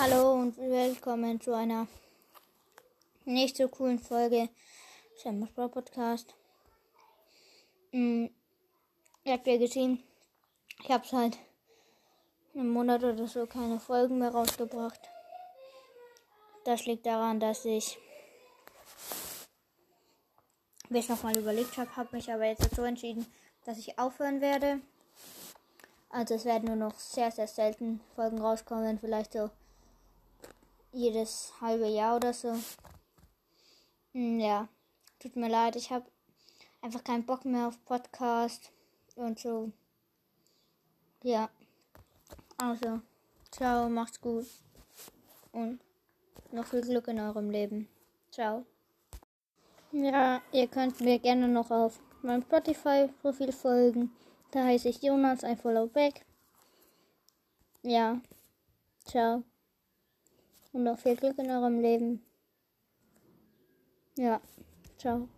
Hallo und willkommen zu einer nicht so coolen Folge Shambles Bro Podcast. Hm, ihr habt ja gesehen, ich habe seit einem Monat oder so keine Folgen mehr rausgebracht. Das liegt daran, dass ich mir es nochmal überlegt habe, habe mich aber jetzt so entschieden, dass ich aufhören werde. Also es werden nur noch sehr, sehr selten Folgen rauskommen, vielleicht so jedes halbe Jahr oder so. Hm, ja, tut mir leid, ich habe einfach keinen Bock mehr auf Podcast und so. Ja, also, ciao, macht's gut und noch viel Glück in eurem Leben. Ciao. Ja, ihr könnt mir gerne noch auf meinem Spotify-Profil folgen. Da heiße ich Jonas, ein Follow back. Ja, ciao und noch viel Glück in eurem Leben. Ja, ciao.